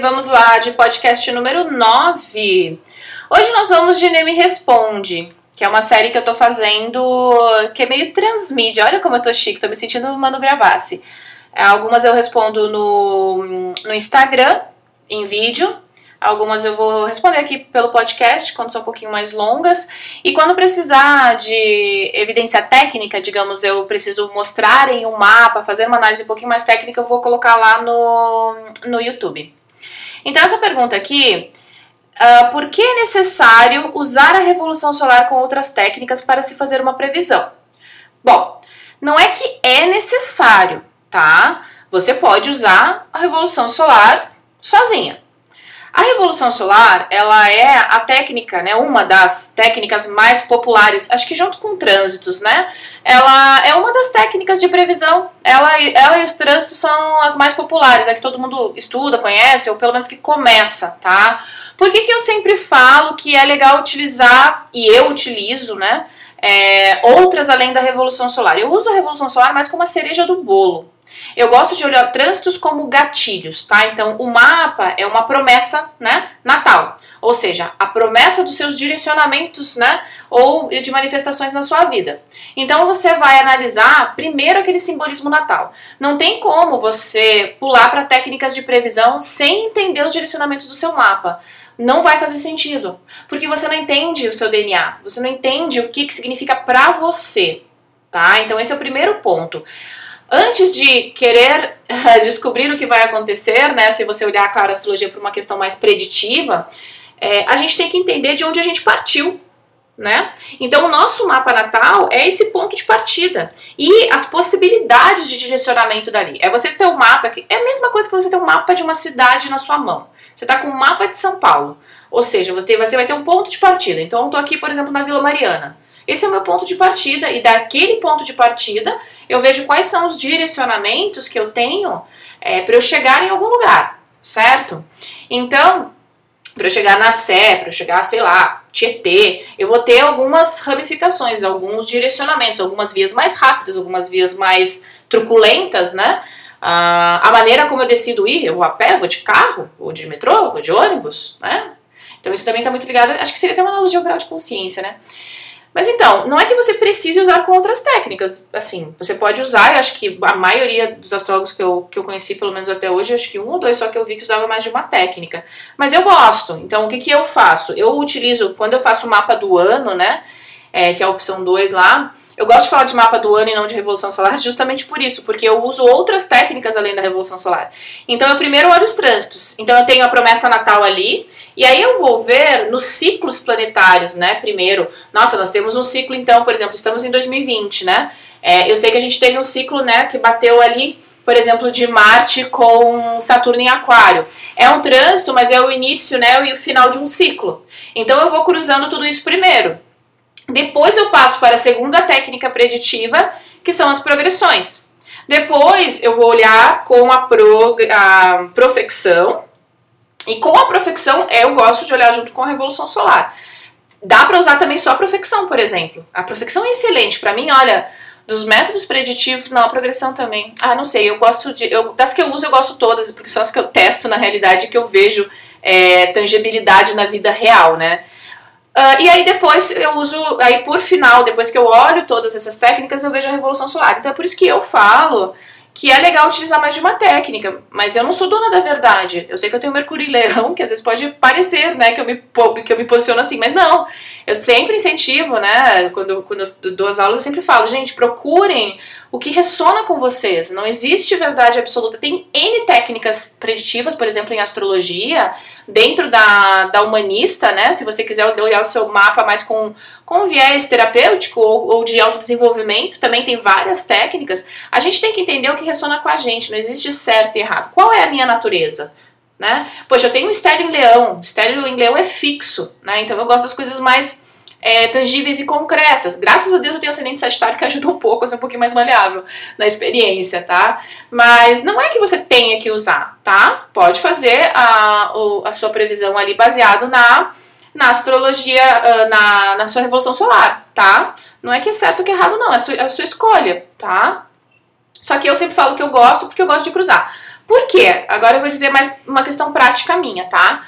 vamos lá, de podcast número 9. Hoje nós vamos de Nem Me Responde, que é uma série que eu tô fazendo que é meio transmídia. Olha como eu tô chique, tô me sentindo Mano Gravassi. Algumas eu respondo no, no Instagram, em vídeo, Algumas eu vou responder aqui pelo podcast, quando são um pouquinho mais longas. E quando precisar de evidência técnica, digamos, eu preciso mostrar em um mapa, fazer uma análise um pouquinho mais técnica, eu vou colocar lá no, no YouTube. Então, essa pergunta aqui. Uh, por que é necessário usar a revolução solar com outras técnicas para se fazer uma previsão? Bom, não é que é necessário, tá? Você pode usar a revolução solar sozinha. A revolução solar, ela é a técnica, né, uma das técnicas mais populares, acho que junto com trânsitos, né? Ela é uma das técnicas de previsão. Ela, ela e os trânsitos são as mais populares, é que todo mundo estuda, conhece, ou pelo menos que começa, tá? Por que, que eu sempre falo que é legal utilizar, e eu utilizo, né? É, outras além da revolução solar. Eu uso a revolução solar mais como a cereja do bolo, eu gosto de olhar trânsitos como gatilhos, tá? Então, o mapa é uma promessa, né, natal. Ou seja, a promessa dos seus direcionamentos, né, ou de manifestações na sua vida. Então, você vai analisar primeiro aquele simbolismo natal. Não tem como você pular para técnicas de previsão sem entender os direcionamentos do seu mapa não vai fazer sentido, porque você não entende o seu DNA, você não entende o que, que significa para você, tá? Então esse é o primeiro ponto antes de querer descobrir o que vai acontecer, né, se você olhar claro, a astrologia por uma questão mais preditiva, é, a gente tem que entender de onde a gente partiu. Né? Então, o nosso mapa natal é esse ponto de partida e as possibilidades de direcionamento dali. É você ter um mapa, que é a mesma coisa que você ter um mapa de uma cidade na sua mão. Você está com um mapa de São Paulo, ou seja, você vai ter um ponto de partida. Então, eu estou aqui, por exemplo, na Vila Mariana. Esse é o meu ponto de partida e daquele ponto de partida eu vejo quais são os direcionamentos que eu tenho é, para eu chegar em algum lugar, certo? Então, para eu chegar na Sé, para eu chegar, sei lá, Tietê, eu vou ter algumas ramificações, alguns direcionamentos, algumas vias mais rápidas, algumas vias mais truculentas, né? Ah, a maneira como eu decido ir, eu vou a pé, vou de carro, vou de metrô, vou de ônibus, né? Então isso também está muito ligado, acho que seria até uma analogia ao grau de consciência, né? Mas então, não é que você precise usar com outras técnicas. Assim, você pode usar, eu acho que a maioria dos astrólogos que eu, que eu conheci, pelo menos até hoje, acho que um ou dois só que eu vi que usava mais de uma técnica. Mas eu gosto. Então, o que, que eu faço? Eu utilizo, quando eu faço o mapa do ano, né? É, que é a opção 2 lá, eu gosto de falar de mapa do ano e não de revolução solar justamente por isso, porque eu uso outras técnicas além da revolução solar. Então eu primeiro olho os trânsitos. Então eu tenho a promessa natal ali, e aí eu vou ver nos ciclos planetários, né? Primeiro, nossa, nós temos um ciclo então, por exemplo, estamos em 2020, né? É, eu sei que a gente teve um ciclo, né, que bateu ali por exemplo, de Marte com Saturno em Aquário. É um trânsito, mas é o início né, e o final de um ciclo. Então eu vou cruzando tudo isso primeiro. Depois eu passo para a segunda técnica preditiva, que são as progressões. Depois eu vou olhar com a, a profecção, e com a profecção eu gosto de olhar junto com a revolução solar. Dá para usar também só a profecção, por exemplo. A profecção é excelente. Para mim, olha, dos métodos preditivos, não, a progressão também. Ah, não sei, eu gosto de. Eu, das que eu uso, eu gosto todas, porque são as que eu testo na realidade que eu vejo é, tangibilidade na vida real, né? Uh, e aí depois eu uso, aí por final, depois que eu olho todas essas técnicas, eu vejo a revolução solar. Então é por isso que eu falo que é legal utilizar mais de uma técnica, mas eu não sou dona da verdade. Eu sei que eu tenho Mercúrio e Leão, que às vezes pode parecer, né, que eu me, que eu me posiciono assim, mas não. Eu sempre incentivo, né, quando, quando dou as aulas, eu sempre falo, gente, procurem o que ressona com vocês. Não existe verdade absoluta. Tem N técnicas preditivas, por exemplo, em astrologia, dentro da, da humanista, né? Se você quiser olhar o seu mapa mais com, com viés terapêutico ou, ou de autodesenvolvimento, também tem várias técnicas. A gente tem que entender o que ressona com a gente. Não existe certo e errado. Qual é a minha natureza? Né? Poxa, eu tenho um estélio em leão. Estélio em leão é fixo, né? Então eu gosto das coisas mais é, tangíveis e concretas. Graças a Deus eu tenho ascendente sagitário que ajuda um pouco a ser um pouquinho mais maleável na experiência, tá? Mas não é que você tenha que usar, tá? Pode fazer a, a sua previsão ali baseado na, na astrologia, ah, na, na sua revolução solar, tá? Não é que é certo ou que é errado, não. É a sua, é a sua escolha, tá? Só que eu sempre falo que eu gosto porque eu gosto de cruzar. Por quê? Agora eu vou dizer mais uma questão prática minha, tá?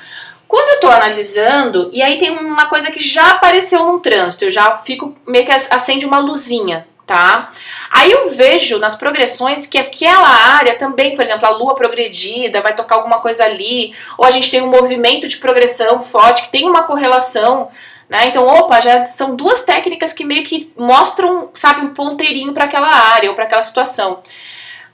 Quando eu tô analisando, e aí tem uma coisa que já apareceu no trânsito, eu já fico meio que acende uma luzinha, tá? Aí eu vejo nas progressões que aquela área também, por exemplo, a lua progredida, vai tocar alguma coisa ali, ou a gente tem um movimento de progressão forte que tem uma correlação né? Então, opa, já são duas técnicas que meio que mostram, sabe, um ponteirinho para aquela área ou para aquela situação.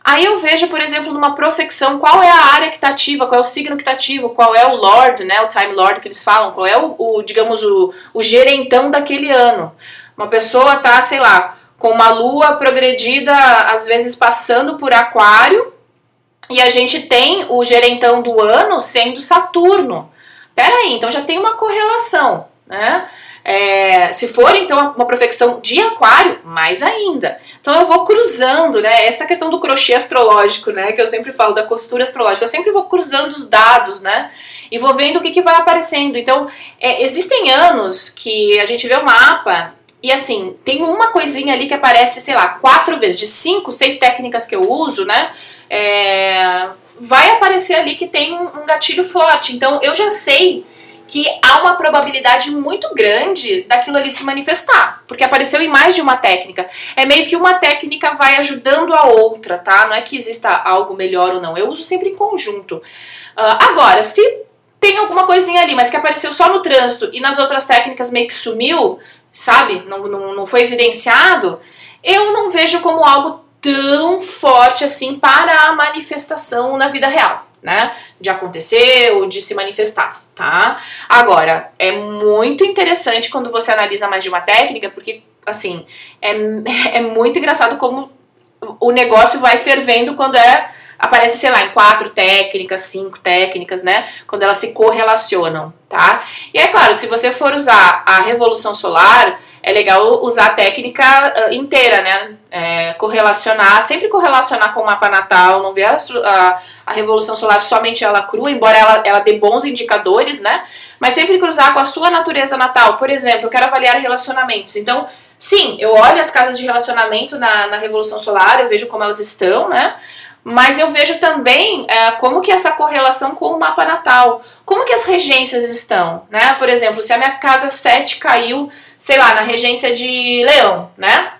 Aí eu vejo, por exemplo, numa profecção, qual é a área que está ativa, qual é o signo que está ativo, qual é o Lord, né, o Time Lord que eles falam, qual é o, o digamos, o, o gerentão daquele ano. Uma pessoa tá, sei lá, com uma lua progredida, às vezes passando por aquário, e a gente tem o gerentão do ano sendo Saturno. Peraí, então já tem uma correlação né? É, se for então uma profecção de aquário, mais ainda. Então eu vou cruzando, né? Essa questão do crochê astrológico, né? Que eu sempre falo da costura astrológica, eu sempre vou cruzando os dados, né? E vou vendo o que, que vai aparecendo. Então, é, existem anos que a gente vê o mapa e assim, tem uma coisinha ali que aparece, sei lá, quatro vezes, de cinco, seis técnicas que eu uso, né? É, vai aparecer ali que tem um gatilho forte. Então eu já sei que há uma probabilidade muito grande daquilo ali se manifestar, porque apareceu em mais de uma técnica. É meio que uma técnica vai ajudando a outra, tá? Não é que exista algo melhor ou não. Eu uso sempre em conjunto. Uh, agora, se tem alguma coisinha ali, mas que apareceu só no trânsito e nas outras técnicas meio que sumiu, sabe? Não, não, não foi evidenciado, eu não vejo como algo tão forte assim para a manifestação na vida real né? De acontecer ou de se manifestar, tá? Agora, é muito interessante quando você analisa mais de uma técnica, porque, assim, é, é muito engraçado como o negócio vai fervendo quando é aparece, sei lá, em quatro técnicas, cinco técnicas, né? Quando elas se correlacionam, tá? E é claro, se você for usar a revolução solar, é legal usar a técnica uh, inteira, né? É, correlacionar, sempre correlacionar com o mapa natal, não ver a, a, a, revolução solar somente ela crua, embora ela, ela dê bons indicadores, né? Mas sempre cruzar com a sua natureza natal. Por exemplo, eu quero avaliar relacionamentos. Então, sim, eu olho as casas de relacionamento na, na revolução solar, eu vejo como elas estão, né? Mas eu vejo também é, como que essa correlação com o mapa natal, como que as regências estão, né? Por exemplo, se a minha casa 7 caiu, sei lá, na regência de leão, né?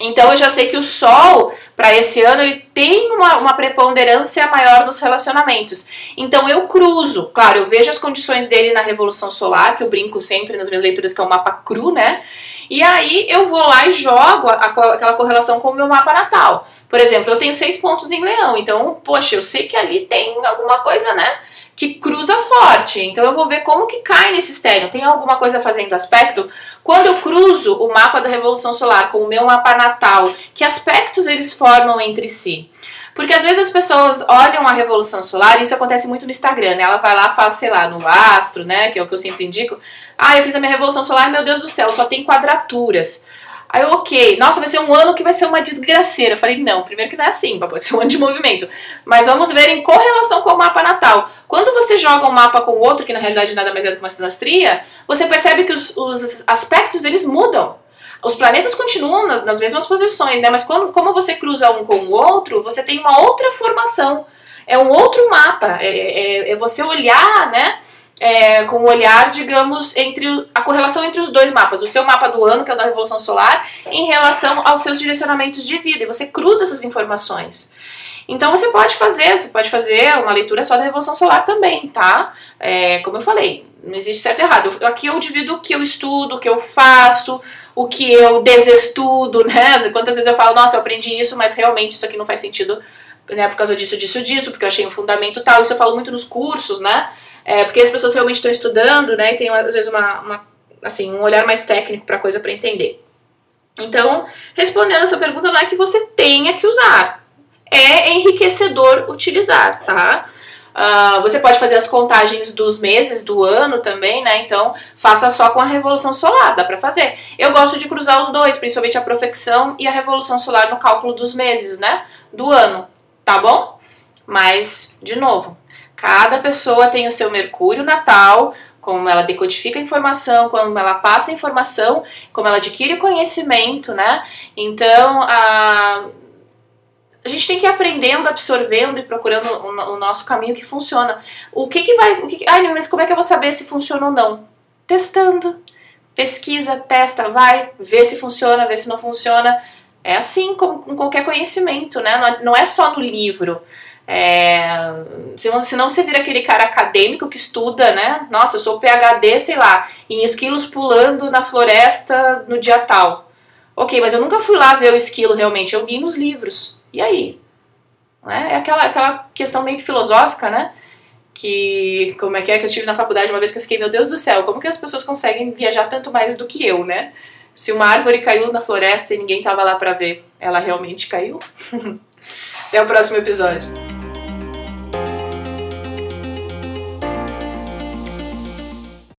Então eu já sei que o Sol, para esse ano, ele tem uma, uma preponderância maior nos relacionamentos. Então eu cruzo, claro, eu vejo as condições dele na Revolução Solar, que eu brinco sempre nas minhas leituras, que é o mapa cru, né? E aí eu vou lá e jogo a, a, aquela correlação com o meu mapa natal. Por exemplo, eu tenho seis pontos em leão, então, poxa, eu sei que ali tem alguma coisa, né? Que cruza forte. Então eu vou ver como que cai nesse estéreo. Tem alguma coisa fazendo aspecto? Quando eu cruzo o mapa da Revolução Solar com o meu mapa natal, que aspectos eles formam entre si? Porque às vezes as pessoas olham a Revolução Solar, e isso acontece muito no Instagram, né? Ela vai lá, faz, sei lá, no astro, né? Que é o que eu sempre indico. Ah, eu fiz a minha Revolução Solar, meu Deus do céu, só tem quadraturas. Aí eu, ok, nossa, vai ser um ano que vai ser uma desgraceira. Eu falei, não, primeiro que não é assim, pode ser um ano de movimento. Mas vamos ver em correlação com o mapa natal. Quando você joga um mapa com o outro, que na realidade nada mais é do que uma sinastria, você percebe que os, os aspectos eles mudam. Os planetas continuam nas, nas mesmas posições, né? Mas quando, como você cruza um com o outro, você tem uma outra formação. É um outro mapa. É, é, é você olhar, né? É, com o olhar, digamos, entre a correlação entre os dois mapas, o seu mapa do ano, que é o da Revolução Solar, em relação aos seus direcionamentos de vida, e você cruza essas informações. Então você pode fazer, você pode fazer uma leitura só da Revolução Solar também, tá? É, como eu falei, não existe certo e errado. Eu, aqui eu divido o que eu estudo, o que eu faço, o que eu desestudo, né? Quantas vezes eu falo, nossa, eu aprendi isso, mas realmente isso aqui não faz sentido, né? Por causa disso, disso, disso, porque eu achei um fundamento tal. Isso eu falo muito nos cursos, né? É, porque as pessoas realmente estão estudando, né? E tem às vezes uma, uma assim, um olhar mais técnico para a coisa para entender. Então, respondendo a sua pergunta, não é que você tenha que usar, é enriquecedor utilizar, tá? Uh, você pode fazer as contagens dos meses do ano também, né? Então, faça só com a revolução solar, dá para fazer. Eu gosto de cruzar os dois, principalmente a profecção e a revolução solar no cálculo dos meses, né? Do ano, tá bom? Mas, de novo, Cada pessoa tem o seu Mercúrio natal, como ela decodifica a informação, como ela passa a informação, como ela adquire conhecimento, né? Então, a... a gente tem que ir aprendendo, absorvendo e procurando o, o nosso caminho que funciona. O que que vai. O que, ai, mas como é que eu vou saber se funciona ou não? Testando. Pesquisa, testa, vai, vê se funciona, vê se não funciona. É assim com, com qualquer conhecimento, né? Não é só no livro. É, senão você vira aquele cara acadêmico que estuda, né? Nossa, eu sou PhD, sei lá, em esquilos pulando na floresta no dia tal. Ok, mas eu nunca fui lá ver o esquilo realmente, eu li nos livros. E aí? Né? É aquela, aquela questão meio que filosófica, né? Que, como é que é que eu tive na faculdade uma vez que eu fiquei, meu Deus do céu, como que as pessoas conseguem viajar tanto mais do que eu, né? Se uma árvore caiu na floresta e ninguém tava lá para ver, ela realmente caiu? Até o próximo episódio.